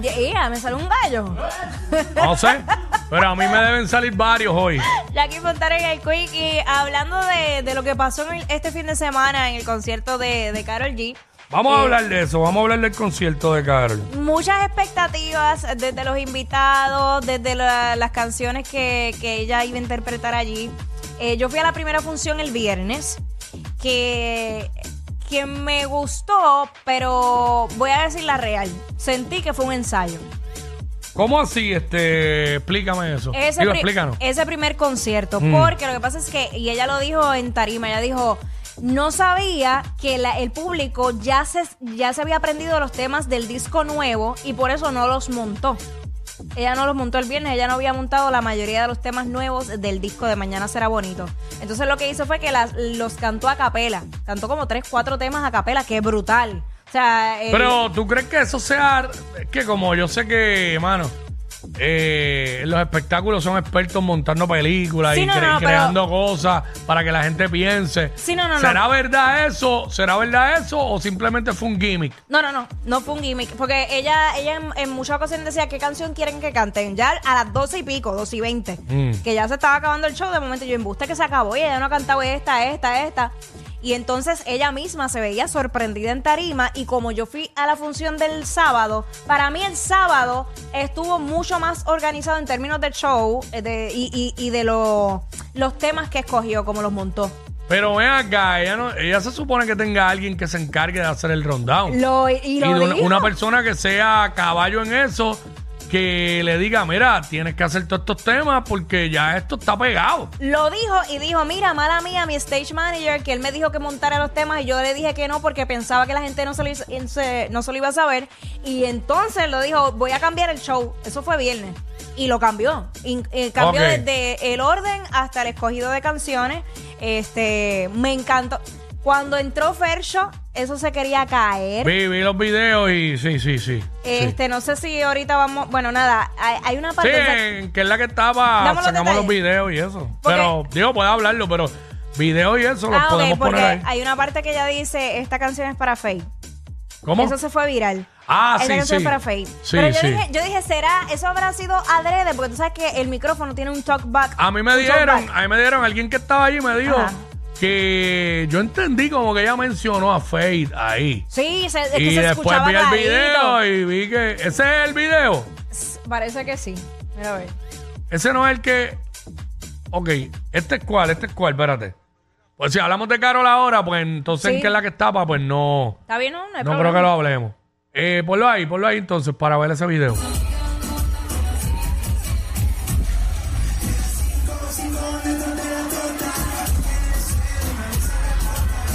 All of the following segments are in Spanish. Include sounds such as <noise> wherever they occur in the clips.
Yeah, me salió un gallo. No sé, pero a mí me deben salir varios hoy. Jackie Fontana y el Quick. Y hablando de, de lo que pasó en el- este fin de semana en el concierto de, de Carol G. Vamos a Eh, hablar de eso, vamos a hablar del concierto de Carol. Muchas expectativas desde los invitados, desde la- las canciones que, que ella iba a interpretar allí. Eh, yo fui a la primera función el viernes, que, que me gustó, pero voy a decir la real. Sentí que fue un ensayo. ¿Cómo así? Este, explícame eso. Ese, Digo, pri- explícanos. ese primer concierto, Mm. porque lo que pasa es que, y ella lo dijo en tarima, ella dijo, no sabía que la- el público ya se, ya se había aprendido los temas del disco nuevo y por eso no los montó. Ella no los montó el viernes, ella no había montado la mayoría de los temas nuevos del disco de Mañana será bonito. Entonces lo que hizo fue que las- los cantó a capela. Cantó como tres, cuatro temas a capela, que es brutal. O sea, Pero tú crees que eso sea. Que como yo sé que, mano, eh, los espectáculos son expertos montando películas Sí, y no, cre- no, pero- creando cosas para que la gente piense. Sí, no, no, no. ¿Será verdad eso? ¿Será verdad eso? ¿O simplemente fue un gimmick? No, no, no, no fue un gimmick. Porque ella, ella en, en muchas ocasiones decía qué canción quieren que canten. Ya a las 12 y pico, 12 y 20, Mm. que ya se estaba acabando el show. De momento yo embuste que se acabó y ella no ha cantado esta, esta, esta. Y entonces ella misma se veía sorprendida en tarima. Y como yo fui a la función del sábado, para mí el sábado estuvo mucho más organizado en términos de show eh, de- y, y- y de lo- los temas que escogió, como los montó. Pero ven acá, ella, no, ella se supone que tenga alguien que se encargue de hacer el rundown. Lo, y y lo de una, dijo. una persona que sea caballo en eso, que le diga, mira, tienes que hacer todos estos temas porque ya esto está pegado. Lo dijo y dijo, mira, mala mía, mi stage manager, que él me dijo que montara los temas y yo le dije que no porque pensaba que la gente no se lo, se- no se lo iba a saber. Y entonces lo dijo, voy a cambiar el show. Eso fue viernes. Y lo cambió. Y, eh, cambió desde el orden hasta el escogido de canciones. Este, me encantó. Cuando entró Fercho, eso se quería caer. Vi, vi los videos y sí, sí, sí. Este, no sé si ahorita vamos. Bueno, nada, hay, hay una Sí, parte. en que es la que estaba, los sacamos los videos y eso. Porque- Pero, digo, puede hablarlo, pero videos y eso los Ah, ok, podemos porque poner ahí. hay una parte que ella dice, esta canción es para Faye. ¿Cómo? Eso se fue viral. Ah, Esa sí, canción sí. es para Faye. Sí, Pero yo, sí. dije, yo dije, ¿será? Eso habrá sido adrede, porque tú sabes que el micrófono tiene un talkback. A mí me dieron, a mí me dieron, alguien que estaba allí me dijo Ajá. Que yo entendí como que ella mencionó a Faith ahí. Sí, se, es que y se después escuchaba vi el video y vi que ese es el video. Parece que sí. Mira a ver. Ese no es el que. Ok, este es cuál, este es cuál, espérate. Pues si hablamos de Carol ahora, pues entonces en qué es la que estaba, pues no. ¿Está bien? No, no hay No creo que lo hablemos. Eh, ponlo ahí, ponlo ahí entonces para ver ese video.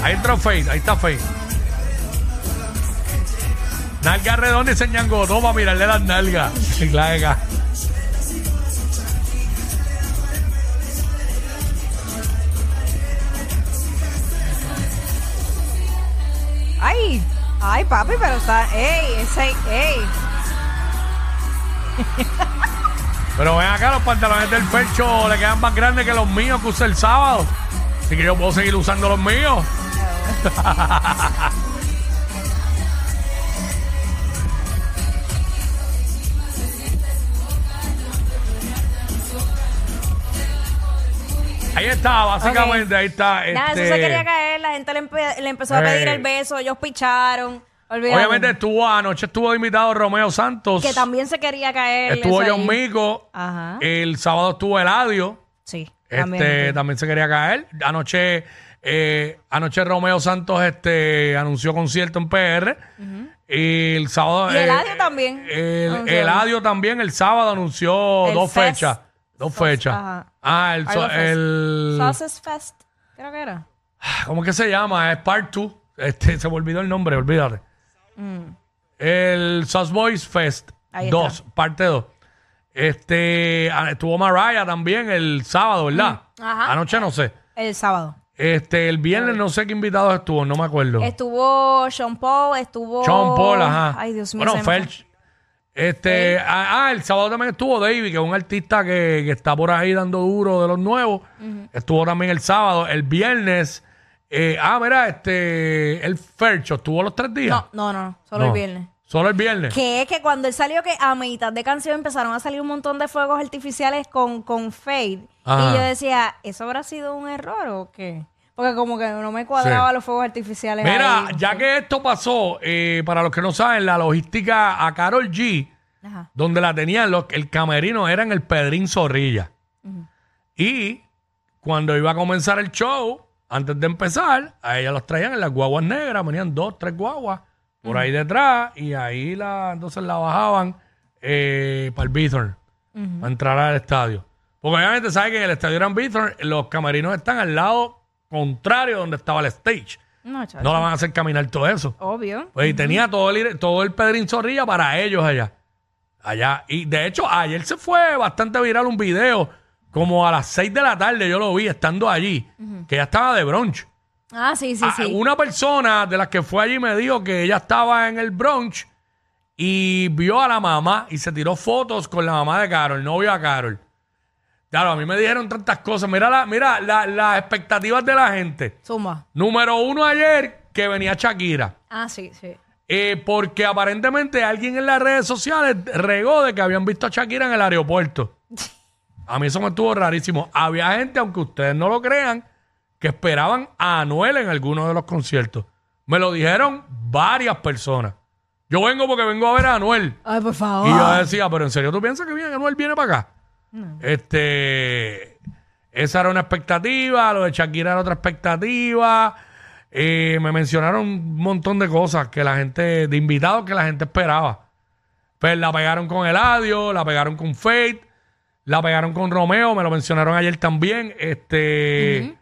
Ahí entró Faith, ahí está Faith. Nalga redonda y señango, toma, mirarle las nalgas. Y la haga. Ay, ay, papi, pero está. ¡Ey! Ese, ¡Ey! Pero ven acá, los pantalones del pecho le quedan más grandes que los míos que usé el sábado. Así que yo puedo seguir usando los míos. <laughs> Ahí está, básicamente, ahí está. Nada, eso este, se quería caer. La gente le, empe- le empezó a Eh. pedir el beso. Ellos picharon. Olvídate. Obviamente estuvo anoche, estuvo invitado Romeo Santos. Que también se quería caer. Estuvo eso John ahí. Mico. Ajá. El sábado estuvo Eladio. Sí. Este, también se quería caer. Anoche, eh, anoche Romeo Santos este, anunció concierto en PR. Y el sábado. Y Eladio también El. Eladio también el sábado anunció El dos Fest. fechas. Dos Sos- fechas. ajá. Ah, el, so- el- Sauces Fest. Creo que era. ¿Cómo que se llama? Es Part 2. Este, se me olvidó el nombre, olvídate. el Sauce Boys Fest Ahí 2, parte 2. Este, ah, estuvo Mariah también el sábado, ¿verdad? Mm, ajá. Anoche no sé. El sábado. Este, el viernes no sé qué invitados estuvo, no me acuerdo. Estuvo Sean Paul, estuvo. Sean Paul, ajá. Ay, Dios mío. Bueno. Felch. Este, ah, ah, el sábado también estuvo David, que es un artista que, que está por ahí dando duro de los nuevos. Estuvo también el sábado. El viernes, eh, ah, mira, este, el Fercho estuvo los tres días. No, no, no, solo No. el viernes. Solo el viernes. Que es que cuando él salió, que a mitad de canción empezaron a salir un montón de fuegos artificiales con, con Fade. Ajá. Y yo decía, ¿eso habrá sido un error o qué? Porque como que no me cuadraba Sí. los fuegos artificiales. Mira, ahí. ya que esto pasó, eh, para los que no saben, la logística a Carol G, Ajá. donde la tenían, los, el camerino era en el Pedrín Zorrilla. Y cuando iba a comenzar el show, antes de empezar, a ella los traían en las guaguas negras, venían dos, tres guaguas por ahí detrás, y ahí la, entonces la bajaban eh, para el Bithorn, para entrar al estadio. Porque obviamente sabe que en el estadio Gran Bithorn, los camerinos están al lado contrario donde estaba el stage. No, chacho. No la van a hacer caminar todo eso. Obvio. Pues y tenía todo el, todo el Pedrín Zorrilla para ellos allá. Allá. Y de hecho, ayer se fue bastante viral un video, como a las 6 de la tarde yo lo vi estando allí, que ya estaba de brunch. Ah, sí, sí, Ah, sí. Una persona de las que fue allí me dijo que ella estaba en el brunch y vio a la mamá y se tiró fotos con la mamá de Carol, no vio a Carol. Claro, a mí me dijeron tantas cosas. Mira, la, mira la- las expectativas de la gente. Zumba. Número uno ayer, que venía Shakira. Ah, sí, sí. Eh, porque aparentemente alguien en las redes sociales regó de que habían visto a Shakira en el aeropuerto. <laughs> A mí eso me estuvo rarísimo. Había gente, aunque ustedes no lo crean, que esperaban a Anuel en alguno de los conciertos. Me lo dijeron varias personas. Yo vengo porque vengo a ver a Anuel. Ay, por favor. Y yo decía, pero ¿en serio tú piensas que viene, Anuel viene para acá? Este, esa era una expectativa, lo de Shakira era otra expectativa. Eh, me mencionaron un montón de cosas que la gente, de invitados que la gente esperaba. Pues la pegaron con Eladio, la pegaron con Fate, la pegaron con Romeo, me lo mencionaron ayer también. Este,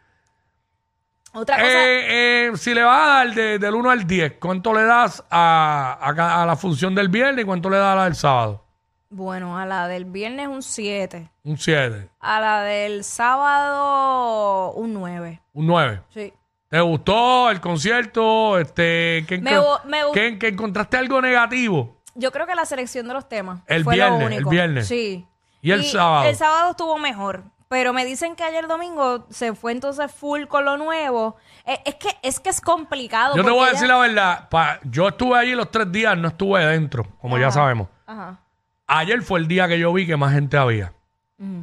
Otra cosa. eh, eh, si le vas a dar de- del 1 al 10, ¿cuánto le das a, a ca- a la función del viernes y cuánto le das a la del sábado? Bueno, a la del viernes un 7. Un 7, A la del sábado un 9. un 9. Sí. ¿Te gustó el concierto? Este, ¿qué, Me enco- gu- me gu- qué- qué encontraste algo negativo? Yo creo que la selección de los temas. El fue viernes, lo el único. viernes. Sí. ¿Y el sábado? El sábado estuvo mejor. Pero me dicen que ayer domingo se fue entonces full con lo nuevo. Eh, es, que, es que es complicado. Yo te voy a ella- decir la verdad. pa- yo estuve allí los tres días, no estuve dentro, como ya sabemos. Ajá. Ayer fue el día que yo vi que más gente había.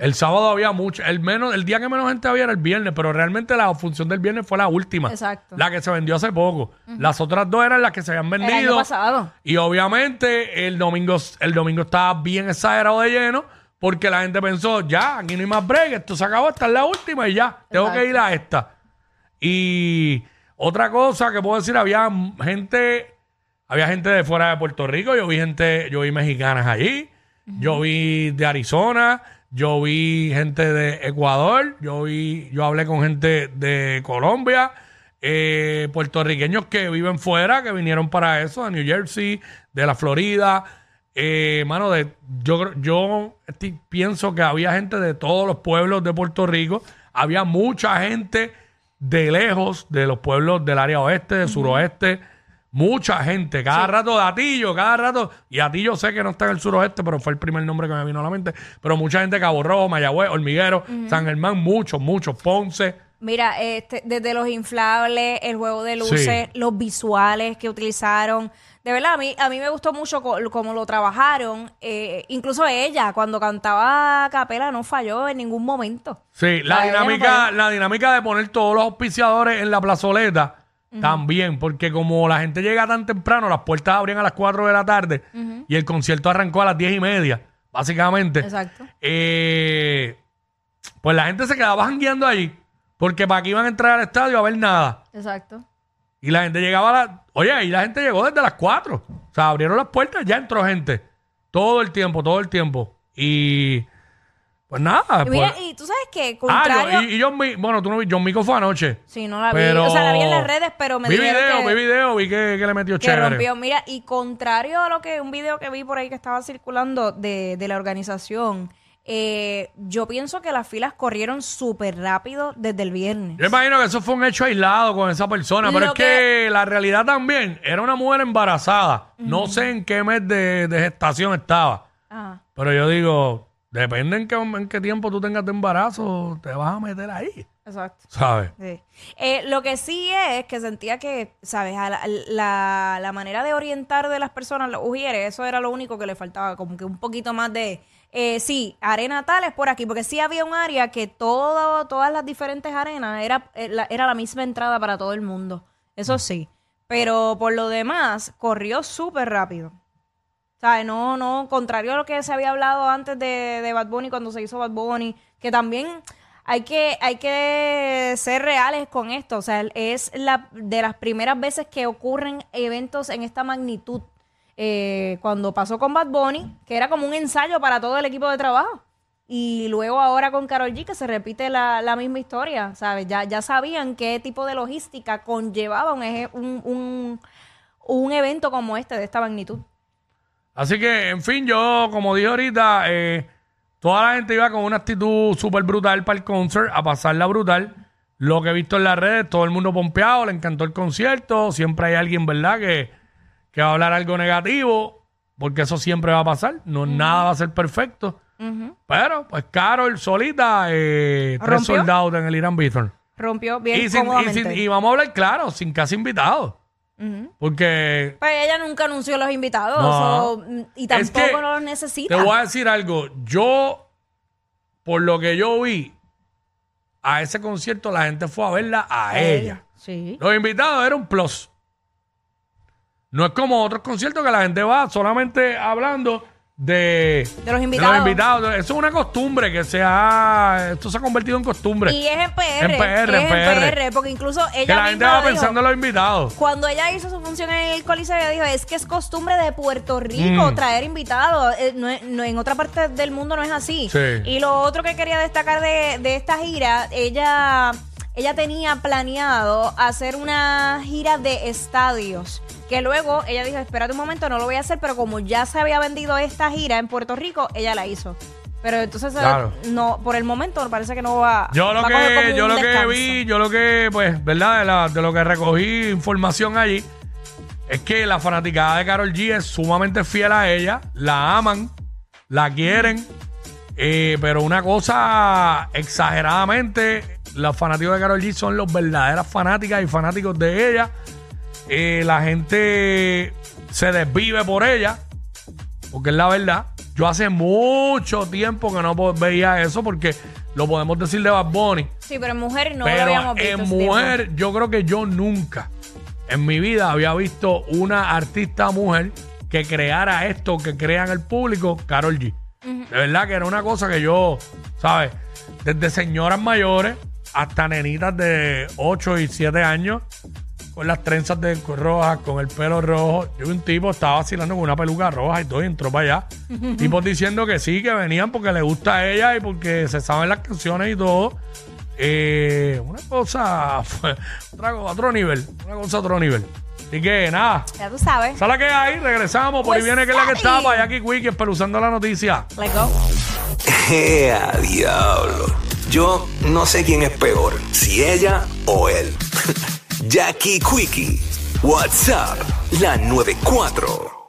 El sábado había mucho. El, menos, el día que menos gente había era el viernes, pero realmente la función del viernes fue la última. Exacto. La que se vendió hace poco. Las otras dos eran las que se habían El año vendido. pasado. Y obviamente el domingo, el domingo estaba bien exagerado de lleno porque la gente pensó, ya, aquí no hay más break, esto se acabó, esta es la última y ya, tengo Exacto. que ir a esta. Y otra cosa que puedo decir, había gente, había gente de fuera de Puerto Rico, yo vi gente, yo vi mexicanas allí, yo vi de Arizona, yo vi gente de Ecuador, yo vi, yo hablé con gente de Colombia, eh, puertorriqueños que viven fuera, que vinieron para eso, de New Jersey, de la Florida. Eh, mano, de, yo, yo pienso que había gente de todos los pueblos de Puerto Rico. Había mucha gente de lejos, de los pueblos del área oeste, del suroeste. Mucha gente, cada rato de Atillo, cada rato. Y Atillo sé que no está en el suroeste, pero fue el primer nombre que me vino a la mente. Pero mucha gente de Cabo Rojo, Mayagüez, Hormiguero, San Germán, muchos, muchos, Ponce. Mira, este, desde los inflables, el juego de luces, Sí. los visuales que utilizaron. De verdad, a mí, a mí me gustó mucho cómo lo trabajaron. Eh, incluso ella, cuando cantaba a capela, no falló en ningún momento. Sí, la no dinámica, la dinámica de poner todos los auspiciadores en la plazoleta también, porque como la gente llega tan temprano, las puertas abrían a las 4 de la tarde y el concierto arrancó a las 10 y media, básicamente. Exacto. Eh, pues la gente se quedaba jangueando ahí, porque para que iban a entrar al estadio a ver nada. Exacto. Y la gente llegaba a la... Oye, y la gente llegó desde las 4. O sea, abrieron las puertas, ya entró gente. Todo el tiempo, todo el tiempo. Y Pues nada. Y, mira, pues- y tú sabes que, ah, contrario... yo- y, y John Mi- bueno, tú no vi, John Mico fue anoche. Sí, no la vi. O sea, la vi en las redes, pero me vi video, que, vi video, vi que, que le metió que chévere. rompió. Mira, y contrario a lo que un video que vi por ahí que estaba circulando de, de la organización, eh, yo pienso que las filas corrieron súper rápido desde el viernes. Yo imagino que eso fue un hecho aislado con esa persona, pero Lo es que, la realidad también era una mujer embarazada. No sé en qué mes de, de gestación estaba, Ajá. pero yo digo, depende en qué, en qué tiempo tú tengas de embarazo, te vas a meter ahí, Exacto. ¿sabes? Sí. Eh, lo que sí es que sentía que, ¿sabes? A la, la- la manera de orientar de las personas, los ujieres, eso era lo único que le faltaba, como que un poquito más de, eh, sí, arena tal es por aquí, porque sí había un área que todo, todas las diferentes arenas era, eh, la- era la misma entrada para todo el mundo, eso sí, pero por lo demás, corrió súper rápido. ¿Sabes? No, no, contrario a lo que se había hablado antes de, de Bad Bunny cuando se hizo Bad Bunny, que también hay que, hay que ser reales con esto. O sea, es la de las primeras veces que ocurren eventos en esta magnitud. Eh, cuando pasó con Bad Bunny, que era como un ensayo para todo el equipo de trabajo. Y luego ahora con Carol G, que se repite la, la misma historia, ¿sabes? Ya, ya sabían qué tipo de logística conllevaba un, un, un, un evento como este, de esta magnitud. Así que, en fin, yo, como dije ahorita, eh, toda la gente iba con una actitud súper brutal para el concert, a pasarla brutal. Lo que he visto en las redes, todo el mundo pompeado, le encantó el concierto. Siempre hay alguien, ¿verdad?, que, que va a hablar algo negativo, porque eso siempre va a pasar. No, nada va a ser perfecto. Pero, pues, Carol solita, eh, tres soldados en el Irán Bithorn. Rompió bien Y, sin- y, sin- y vamos a hablar claro, sin casi invitados. Porque Pero ella nunca anunció los invitados No. o- y Es tampoco que los necesita. Te voy a decir algo. Yo, por lo que yo vi, a ese concierto la gente fue a verla a ella. Sí. Los invitados eran un plus. No es como otros conciertos que la gente va solamente hablando de, De los invitados. invitados. Eso es una costumbre que se ha. Esto se ha convertido en costumbre. Y es en PR. En PR, es en PR. porque incluso que ella la gente va dijo. pensando en los invitados. Cuando ella hizo su función en el Coliseo, ella dijo, es que es costumbre de Puerto Rico Mm. traer invitados. Eh, no no- en otra parte del mundo no es así. Sí. Y lo otro que quería destacar de, de esta gira, ella, ella tenía planeado hacer una gira de estadios. Que luego ella dijo, espérate un momento, no lo voy a hacer, pero como ya se había vendido esta gira en Puerto Rico, ella la hizo. Pero entonces, eh, Claro. no, por el momento parece que no va Yo lo va que, yo lo que vi, yo lo que, pues, ¿verdad? De, la- de lo que recogí información allí, es que la fanaticada de Carol G es sumamente fiel a ella, la aman, la quieren, eh, pero una cosa exageradamente, los fanáticos de Carol G son los verdaderas fanáticas y fanáticos de ella. Eh, la gente se desvive por ella, porque es la verdad. Yo hace mucho tiempo que no veía eso, porque lo podemos decir de Bad Bunny. Sí, pero en mujer no lo habíamos visto. en tiempo. mujer, yo creo que yo nunca en mi vida había visto una artista mujer que creara esto que crean el público, Carol G. De verdad que era una cosa que yo, ¿sabes? Desde señoras mayores hasta nenitas de 8 y 7 años, con las trenzas de rojas, con el pelo rojo. Yo vi un tipo estaba vacilando con una peluca roja y todo, y entró para allá. <laughs> Tipos diciendo que sí, que venían porque le gusta a ella y porque se saben las canciones y todo. Eh, una cosa, otra otro nivel, una cosa a otro nivel. Así que nada, Ya tú sabes. esa es la que hay, regresamos, por ahí Pues viene que es la que está, para Jackie Quickie, espeluzando la noticia. Let's go. ¡Ea, diablo! Yo no sé quién es peor, si ella o él. <laughs> Jackie Quickie, WhatsApp, la 94.